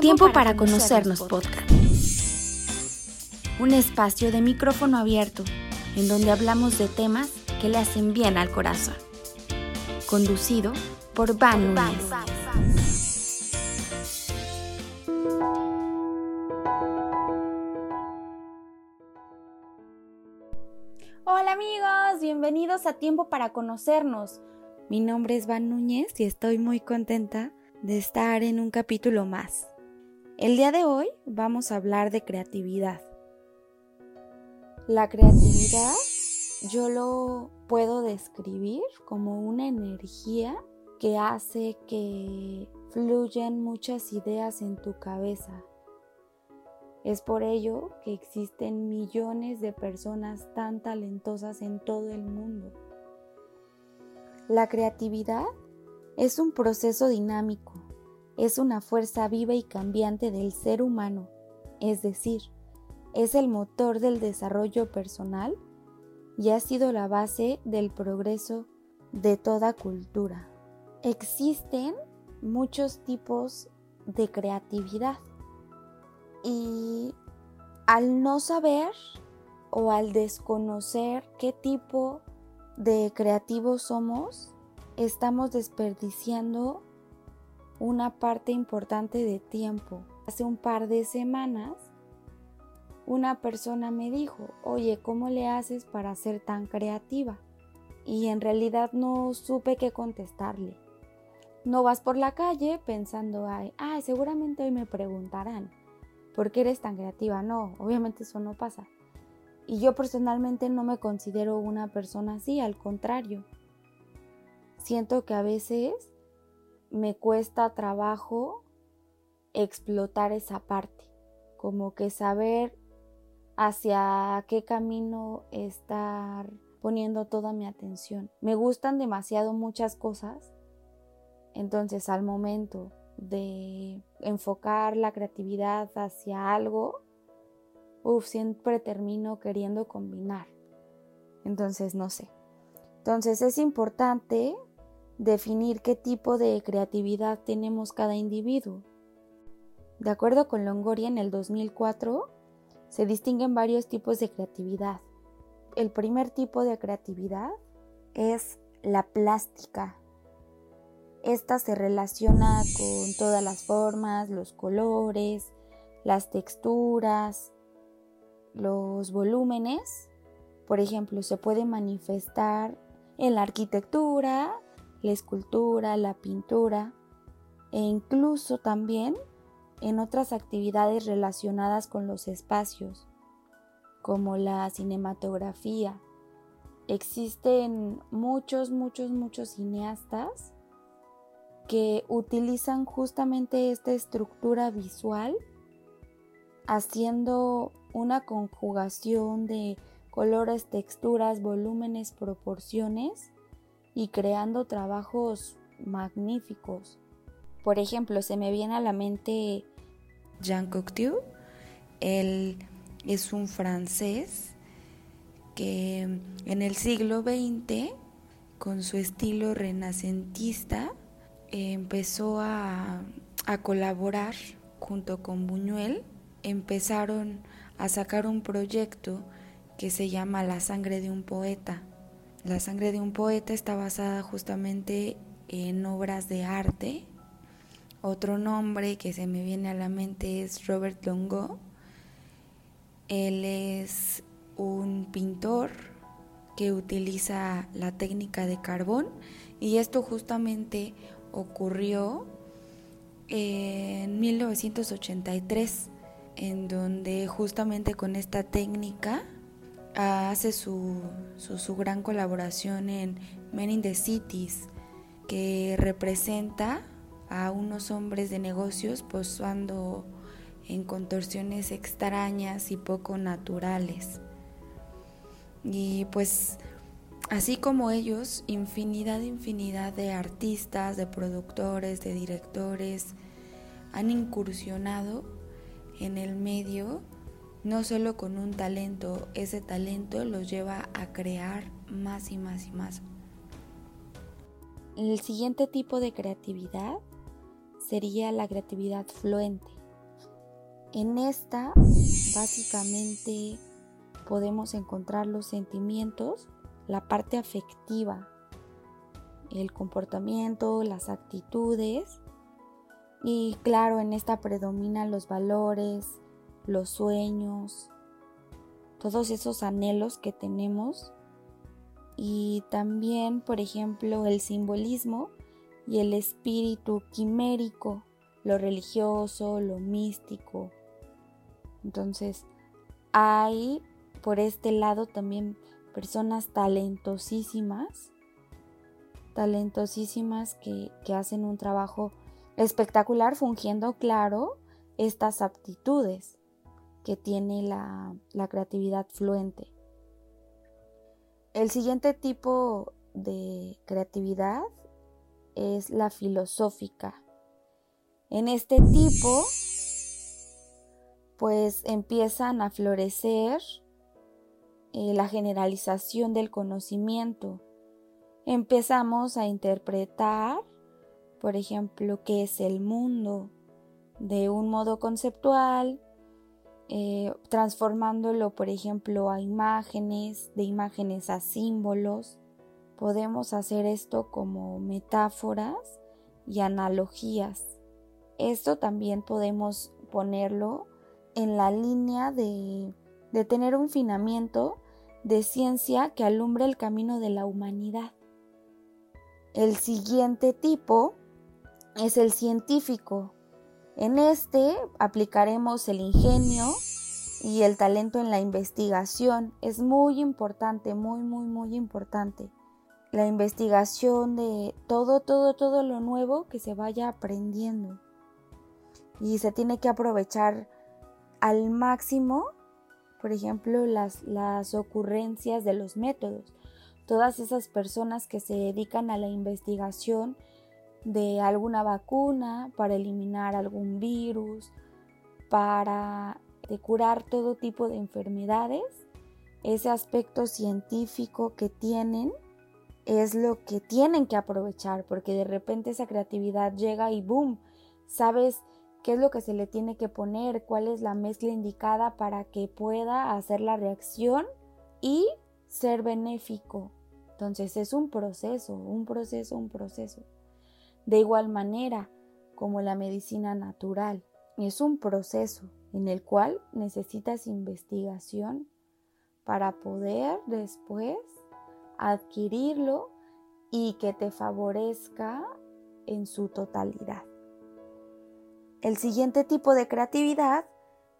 Tiempo, para, conocernos, podcast. Un espacio de micrófono abierto en donde hablamos de temas que le hacen bien al corazón. Conducido por Van Núñez. Hola amigos, bienvenidos a Tiempo para conocernos. Mi nombre es Van Núñez y estoy muy contenta de estar en un capítulo más. El día de hoy vamos a hablar de creatividad. La creatividad yo lo puedo describir como una energía que hace que fluyan muchas ideas en tu cabeza. Es por ello que existen millones de personas tan talentosas en todo el mundo. La creatividad es un proceso dinámico es una fuerza viva y cambiante del ser humano, es decir, es el motor del desarrollo personal y ha sido la base del progreso de toda cultura. Existen muchos tipos de creatividad y al no saber o al desconocer qué tipo de creativos somos, estamos desperdiciando una parte importante de tiempo. Hace un par de semanas una persona me dijo, oye, ¿cómo le haces para ser tan creativa? Y en realidad no supe qué contestarle. No vas por la calle pensando, ay, seguramente hoy me preguntarán, ¿por qué eres tan creativa? No, obviamente eso no pasa. Y yo personalmente no me considero una persona así, al contrario. Siento que a veces me cuesta trabajo explotar esa parte, como que saber hacia qué camino estar poniendo toda mi atención. Me gustan demasiado muchas cosas, entonces al momento de enfocar la creatividad hacia algo, uff, siempre termino queriendo combinar. Entonces, no sé. Entonces es importante definir qué tipo de creatividad tenemos cada individuo. De acuerdo con Longoria en el 2004, se distinguen varios tipos de creatividad. El primer tipo de creatividad es la plástica. Esta se relaciona con todas las formas, los colores, las texturas, los volúmenes. Por ejemplo, se puede manifestar en la arquitectura, la escultura, la pintura e incluso también en otras actividades relacionadas con los espacios, como la cinematografía. Existen muchos, muchos, muchos cineastas que utilizan justamente esta estructura visual haciendo una conjugación de colores, texturas, volúmenes, proporciones y creando trabajos magníficos. Por ejemplo, se me viene a la mente Jean Cocteau. Él es un francés que en el siglo XX, con su estilo renacentista, empezó a, a colaborar junto con Buñuel. Empezaron a sacar un proyecto que se llama La sangre de un poeta la sangre de un poeta está basada justamente en obras de arte. Otro nombre que se me viene a la mente es Robert Longo. Él es un pintor que utiliza la técnica de carbón y esto justamente ocurrió en 1983 en donde justamente con esta técnica hace su, su, gran colaboración en Men in the Cities, que representa a unos hombres de negocios posando en contorsiones extrañas y poco naturales. Y pues así como ellos, infinidad, infinidad de artistas, de productores, de directores han incursionado en el medio no solo con un talento, ese talento los lleva a crear más y más y más. El siguiente tipo de creatividad sería la creatividad fluente. En esta básicamente podemos encontrar los sentimientos, la parte afectiva, el comportamiento, las actitudes y claro, en esta predominan los valores, los sueños, todos esos anhelos que tenemos y también, por ejemplo, el simbolismo y el espíritu quimérico, lo religioso, lo místico. Entonces, hay por este lado también personas talentosísimas, talentosísimas que, hacen un trabajo espectacular fungiendo, claro, estas aptitudes que tiene la, la creatividad fluente. El siguiente tipo de creatividad es la filosófica. En este tipo, pues empiezan a florecer eh, la generalización del conocimiento. Empezamos a interpretar, por ejemplo, qué es el mundo de un modo conceptual, eh, transformándolo, por ejemplo, a imágenes, de imágenes a símbolos. Podemos hacer esto como metáforas y analogías. Esto también podemos ponerlo en la línea de, de tener un finamiento de ciencia que alumbre el camino de la humanidad. El siguiente tipo es el científico, en este aplicaremos el ingenio y el talento en la investigación. Es muy importante, muy, muy, muy importante. La investigación de todo, todo, todo lo nuevo que se vaya aprendiendo. Y se tiene que aprovechar al máximo, por ejemplo, las, las ocurrencias de los métodos. Todas esas personas que se dedican a la investigación de alguna vacuna para eliminar algún virus, para curar todo tipo de enfermedades, ese aspecto científico que tienen es lo que tienen que aprovechar, porque de repente esa creatividad llega y boom, sabes qué es lo que se le tiene que poner, cuál es la mezcla indicada para que pueda hacer la reacción y ser benéfico. Entonces es un proceso, un proceso, un proceso. De igual manera como la medicina natural, es un proceso en el cual necesitas investigación para poder después adquirirlo y que te favorezca en su totalidad. El siguiente tipo de creatividad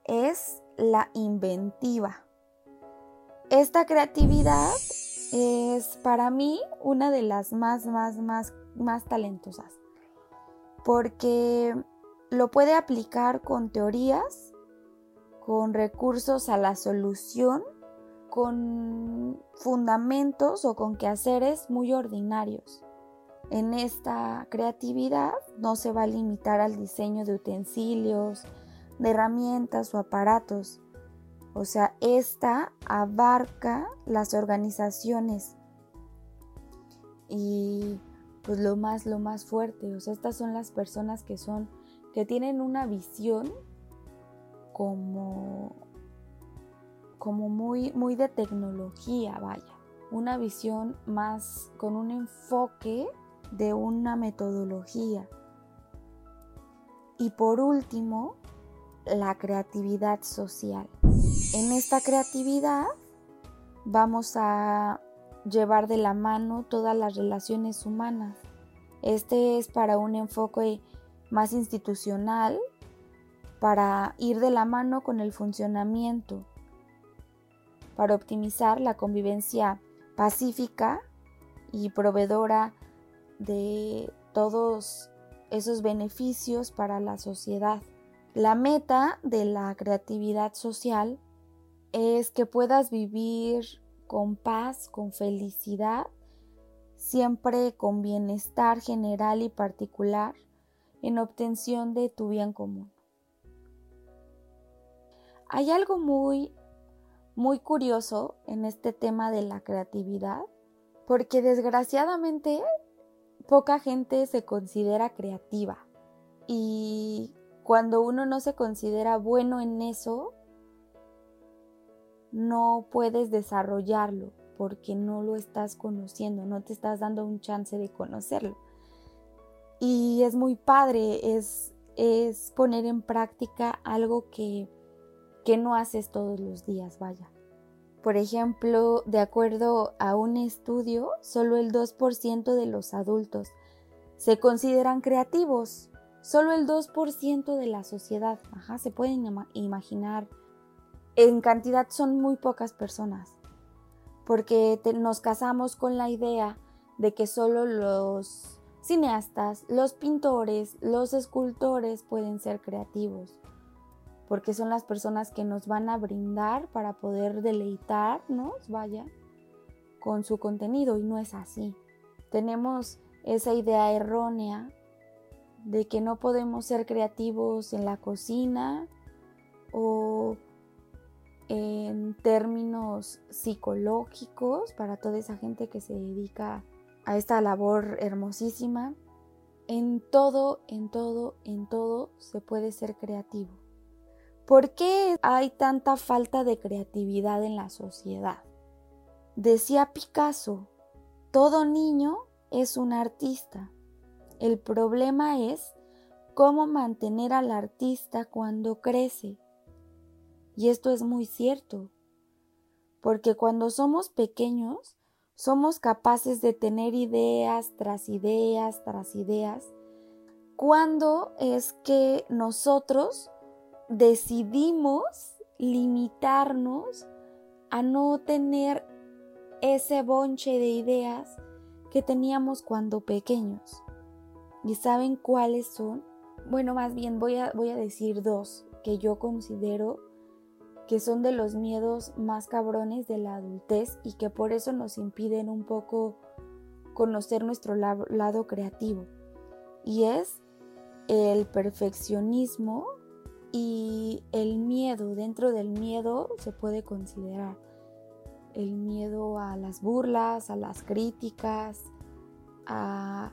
es la inventiva. Esta creatividad es para mí una de las más, más, más más talentosas, porque lo puede aplicar con teorías, con recursos a la solución, con fundamentos o con quehaceres muy ordinarios. En esta creatividad no se va a limitar al diseño de utensilios, de herramientas o aparatos. O sea, esta abarca las organizaciones y pues lo más, lo más fuerte. O sea, estas son las personas que son, que tienen una visión como, como muy, muy de tecnología, vaya. Una visión más con un enfoque de una metodología. Y por último, la creatividad social. En esta creatividad vamos a llevar de la mano todas las relaciones humanas. Este es para un enfoque más institucional, para ir de la mano con el funcionamiento, para optimizar la convivencia pacífica y proveedora de todos esos beneficios para la sociedad. La meta de la creatividad social es que puedas vivir con paz, con felicidad, siempre con bienestar general y particular en obtención de tu bien común. Hay algo muy, muy curioso en este tema de la creatividad, porque desgraciadamente poca gente se considera creativa y cuando uno no se considera bueno en eso, no puedes desarrollarlo porque no lo estás conociendo, no te estás dando un chance de conocerlo. Y es muy padre, es, es poner en práctica algo que, que no haces todos los días, vaya. Por ejemplo, de acuerdo a un estudio, solo el 2% de los adultos se consideran creativos. Solo el 2% de la sociedad. Ajá, se pueden imaginar. En cantidad son muy pocas personas. Porque nos casamos con la idea de que solo los cineastas, los pintores, los escultores pueden ser creativos porque son las personas que nos van a brindar para poder deleitarnos, vaya, con su contenido y no es así. Tenemos esa idea errónea de que no podemos ser creativos en la cocina o en términos psicológicos para toda esa gente que se dedica a esta labor hermosísima. En todo, en todo, en todo se puede ser creativo. ¿Por qué hay tanta falta de creatividad en la sociedad? Decía Picasso, todo niño es un artista. El problema es cómo mantener al artista cuando crece. Y esto es muy cierto, porque cuando somos pequeños somos capaces de tener ideas tras ideas tras ideas, cuando es que nosotros decidimos limitarnos a no tener ese bonche de ideas que teníamos cuando pequeños. ¿Y saben cuáles son? Bueno, más bien voy a, voy a decir dos que yo considero que son de los miedos más cabrones de la adultez y que por eso nos impiden un poco conocer nuestro lado creativo. Y es el perfeccionismo y el miedo, dentro del miedo se puede considerar el miedo a las burlas, a las críticas, a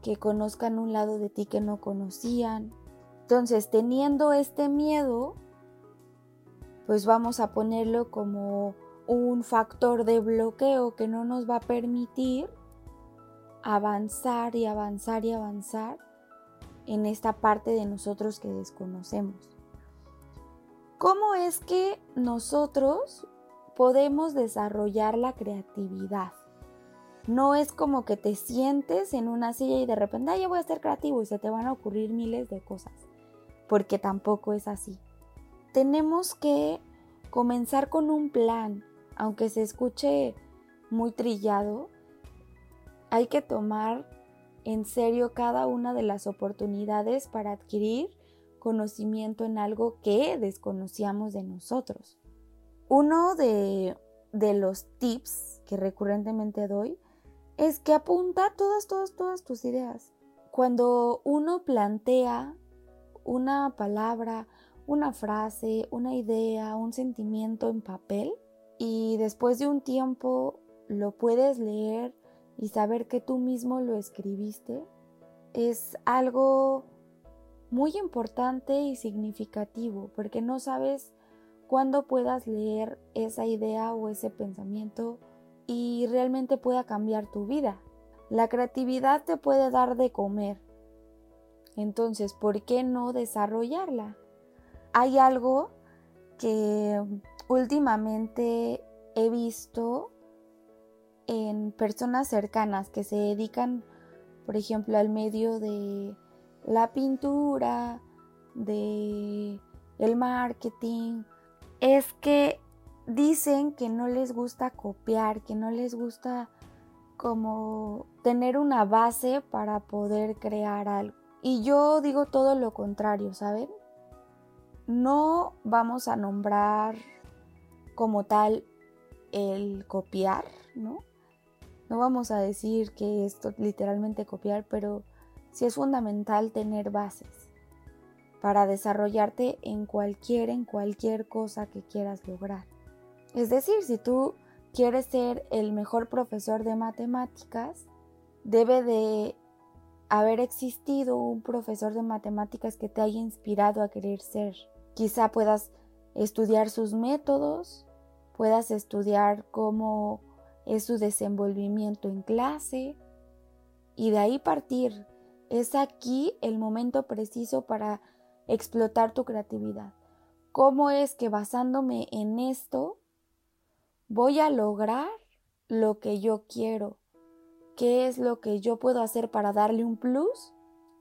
que conozcan un lado de ti que no conocían. Entonces, teniendo este miedo, pues vamos a ponerlo como un factor de bloqueo que no nos va a permitir avanzar y avanzar y avanzar en esta parte de nosotros que desconocemos. ¿Cómo es que nosotros podemos desarrollar la creatividad? No es como que te sientes en una silla y de repente, ay, ya voy a ser creativo y se te van a ocurrir miles de cosas, porque tampoco es así. Tenemos que comenzar con un plan, aunque se escuche muy trillado, hay que tomar en serio cada una de las oportunidades para adquirir conocimiento en algo que desconocíamos de nosotros. Uno de, los tips que recurrentemente doy es que apunta todas, todas, todas tus ideas. Cuando uno plantea una palabra, una frase, una idea, un sentimiento en papel y después de un tiempo lo puedes leer y saber que tú mismo lo escribiste es algo muy importante y significativo porque no sabes cuándo puedas leer esa idea o ese pensamiento y realmente pueda cambiar tu vida. La creatividad te puede dar de comer. Entonces, ¿por qué no desarrollarla? Hay algo que últimamente he visto en personas cercanas que se dedican, por ejemplo, al medio de la pintura, de el marketing, es que dicen que no les gusta copiar, que no les gusta como tener una base para poder crear algo. Y yo digo todo lo contrario, ¿saben? No vamos a nombrar como tal el copiar, ¿no? No vamos a decir que esto literalmente copiar, pero sí es fundamental tener bases para desarrollarte en cualquier, en cualquier cosa que quieras lograr. Es decir, si tú quieres ser el mejor profesor de matemáticas, debe de haber existido un profesor de matemáticas que te haya inspirado a querer ser. Quizá puedas estudiar sus métodos, puedas estudiar cómo es su desenvolvimiento en clase y de ahí partir. Es aquí el momento preciso para explotar tu creatividad. ¿Cómo es que basándome en esto voy a lograr lo que yo quiero? ¿Qué es lo que yo puedo hacer para darle un plus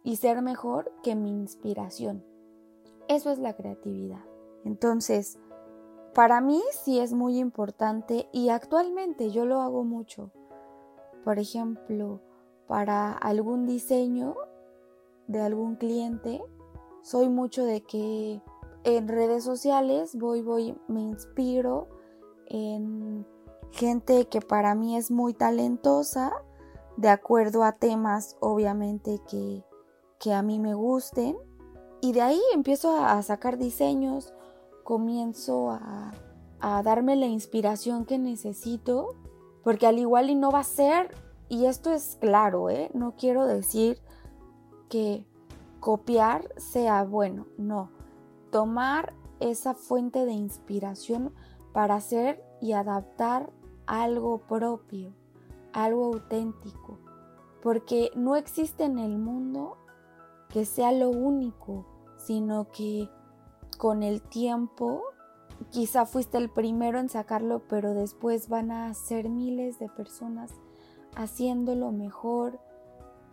y ser mejor que mi inspiración? Eso es la creatividad. Entonces, para mí sí es muy importante y actualmente yo lo hago mucho. Por ejemplo, para algún diseño de algún cliente, soy mucho de que en redes sociales voy, voy, me inspiro en gente que para mí es muy talentosa de acuerdo a temas obviamente que, a mí me gusten. Y de ahí empiezo a, sacar diseños, comienzo a, a darme la inspiración que necesito, porque al igual y no va a ser, y esto es claro, ¿eh? no quiero decir que copiar sea bueno, no, tomar esa fuente de inspiración para hacer y adaptar algo propio algo auténtico, porque no existe en el mundo que sea lo único, sino que con el tiempo quizá fuiste el primero en sacarlo, pero después van a ser miles de personas haciéndolo mejor,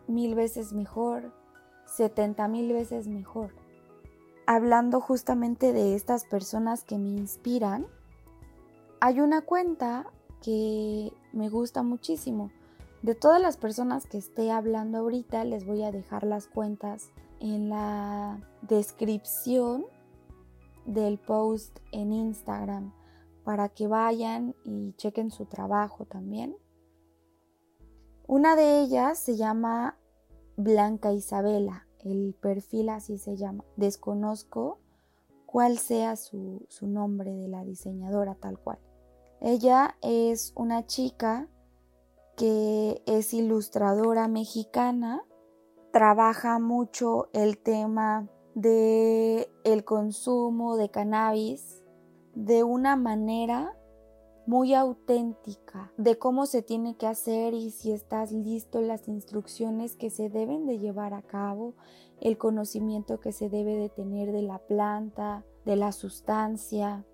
mil veces mejor, setenta mil veces mejor. Hablando justamente de estas personas que me inspiran, hay una cuenta que me gusta muchísimo. De todas las personas que esté hablando ahorita, les voy a dejar las cuentas en la descripción del post en Instagram para que vayan y chequen su trabajo también. Una de ellas se llama Blanca Isabela, el perfil así se llama. Desconozco cuál sea su, su nombre de la diseñadora tal cual. Ella es una chica que es ilustradora mexicana, trabaja mucho el tema de el consumo de cannabis de una manera muy auténtica de cómo se tiene que hacer y si estás listo las instrucciones que se deben de llevar a cabo, el conocimiento que se debe de tener de la planta, de la sustancia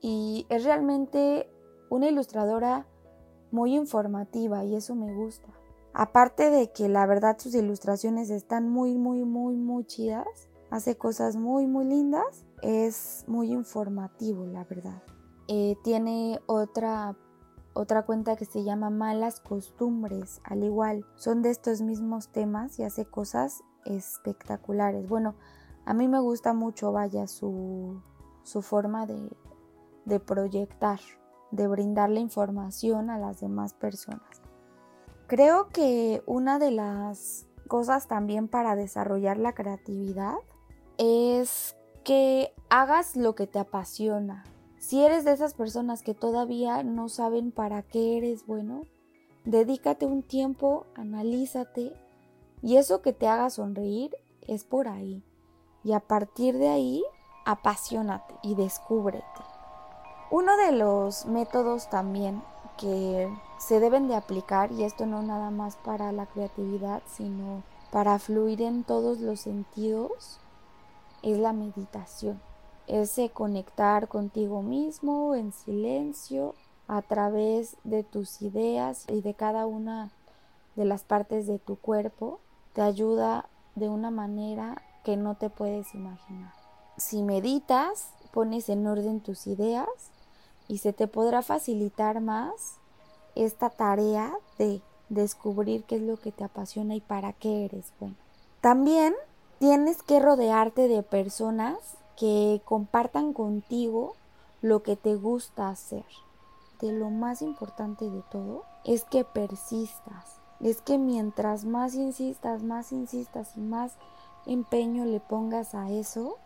y es realmente una ilustradora muy informativa y eso me gusta. Aparte de que la verdad sus ilustraciones están muy, muy, muy, muy chidas, hace cosas muy, muy lindas, es muy informativo, la verdad. Eh, tiene otra, otra cuenta que se llama Malas Costumbres, al igual, son de estos mismos temas y hace cosas espectaculares. Bueno, a mí me gusta mucho, vaya, su, su forma de, de proyectar de brindar la información a las demás personas. Creo que una de las cosas también para desarrollar la creatividad es que hagas lo que te apasiona. Si eres de esas personas que todavía no saben para qué eres bueno, dedícate un tiempo, analízate y eso que te haga sonreír es por ahí. Y a partir de ahí, apasionate y descúbrete. Uno de los métodos también que se deben de aplicar, y esto no nada más para la creatividad, sino para fluir en todos los sentidos, es la meditación. Ese conectar contigo mismo en silencio a través de tus ideas y de cada una de las partes de tu cuerpo te ayuda de una manera que no te puedes imaginar. Si meditas, pones en orden tus ideas y se te podrá facilitar más esta tarea de descubrir qué es lo que te apasiona y para qué eres bueno. También tienes que rodearte de personas que compartan contigo lo que te gusta hacer. De lo más importante de todo es que persistas. Es que mientras más insistas, más insistas y más empeño le pongas a eso,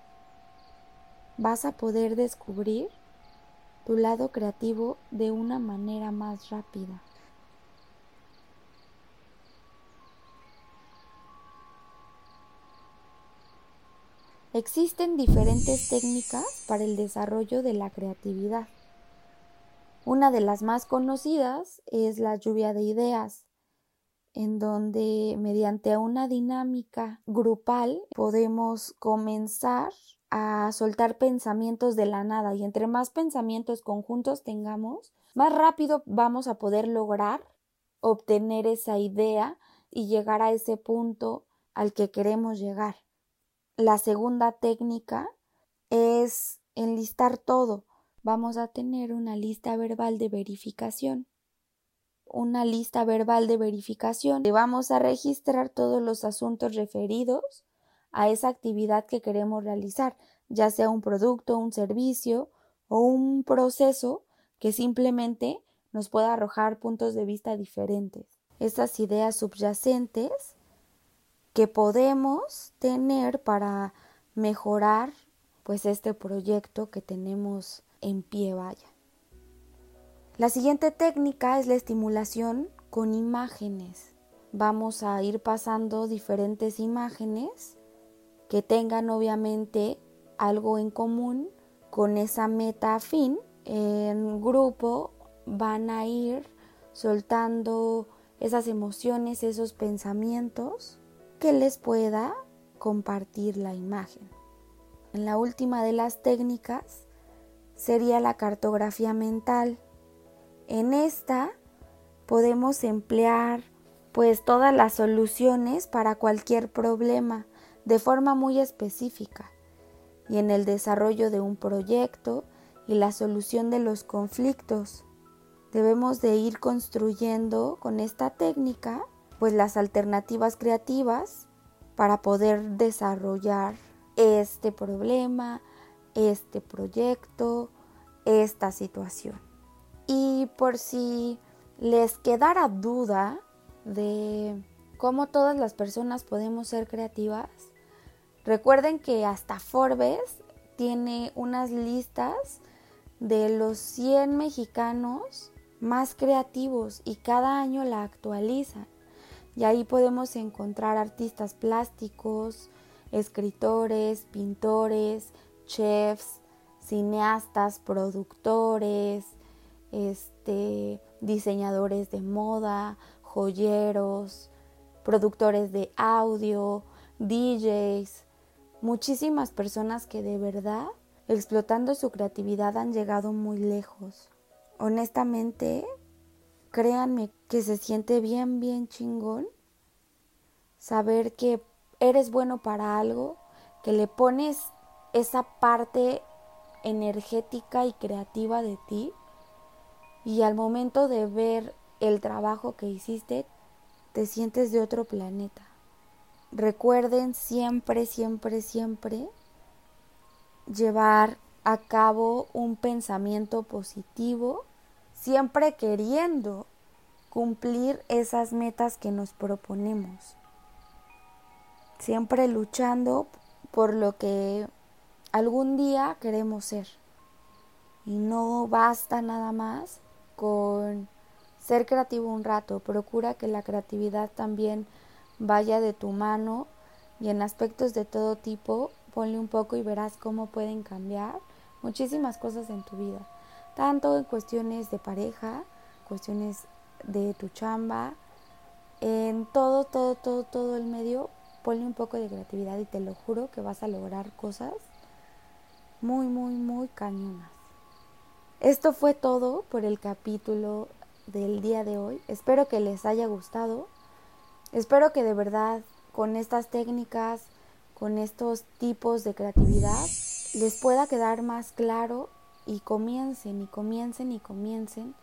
vas a poder descubrir tu lado creativo de una manera más rápida. Existen diferentes técnicas para el desarrollo de la creatividad. Una de las más conocidas es la lluvia de ideas, en donde mediante una dinámica grupal podemos comenzar a soltar pensamientos de la nada y entre más pensamientos conjuntos tengamos, más rápido vamos a poder lograr obtener esa idea y llegar a ese punto al que queremos llegar. La segunda técnica es enlistar todo. Vamos a tener una lista verbal de verificación. Una lista verbal de verificación. Vamos a registrar todos los asuntos referidos a esa actividad que queremos realizar, ya sea un producto, un servicio o un proceso que simplemente nos pueda arrojar puntos de vista diferentes. Esas ideas subyacentes que podemos tener para mejorar pues este proyecto que tenemos en pie vaya. La siguiente técnica es la estimulación con imágenes. Vamos a ir pasando diferentes imágenes que tengan obviamente algo en común con esa meta fin. En grupo van a ir soltando esas emociones, esos pensamientos que les pueda compartir la imagen. En la última de las técnicas sería la cartografía mental. En esta podemos emplear pues todas las soluciones para cualquier problema de forma muy específica y en el desarrollo de un proyecto y la solución de los conflictos. Debemos de ir construyendo con esta técnica pues las alternativas creativas para poder desarrollar este problema, este proyecto, esta situación. Y por si les quedara duda de cómo todas las personas podemos ser creativas, recuerden que hasta Forbes tiene unas listas de los 100 mexicanos más creativos y cada año la actualizan. Y ahí podemos encontrar artistas plásticos, escritores, pintores, chefs, cineastas, productores, este, diseñadores de moda, joyeros, productores de audio, DJs, muchísimas personas que de verdad, explotando su creatividad, han llegado muy lejos. Honestamente, créanme que se siente bien, bien chingón saber que eres bueno para algo, que le pones esa parte energética y creativa de ti y al momento de ver el trabajo que hiciste, te sientes de otro planeta. Recuerden siempre, siempre, siempre llevar a cabo un pensamiento positivo siempre queriendo cumplir esas metas que nos proponemos, siempre luchando por lo que algún día queremos ser. Y no basta nada más con ser creativo un rato, procura que la creatividad también vaya de tu mano y en aspectos de todo tipo, ponle un poco y verás cómo pueden cambiar muchísimas cosas en tu vida tanto en cuestiones de pareja, cuestiones de tu chamba, en todo, todo, todo, todo el medio, ponle un poco de creatividad y te lo juro que vas a lograr cosas muy, muy, muy cañonas. Esto fue todo por el capítulo del día de hoy. Espero que les haya gustado. Espero que de verdad con estas técnicas, con estos tipos de creatividad, les pueda quedar más claro y comiencen y comiencen y comiencen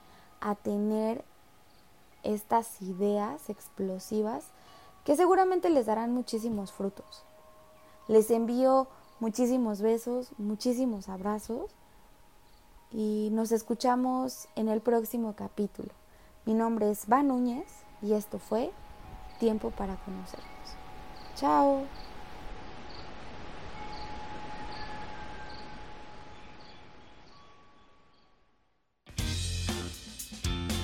a tener estas ideas explosivas que seguramente les darán muchísimos frutos. Les envío muchísimos besos, muchísimos abrazos y nos escuchamos en el próximo capítulo. Mi nombre es Van Núñez y esto fue Tiempo para conocernos. Chao.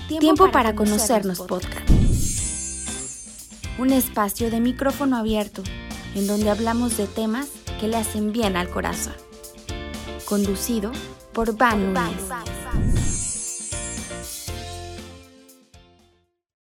Tiempo, para, conocernos, podcast. Un espacio de micrófono abierto en donde hablamos de temas que le hacen bien al corazón. Conducido por Van Núñez.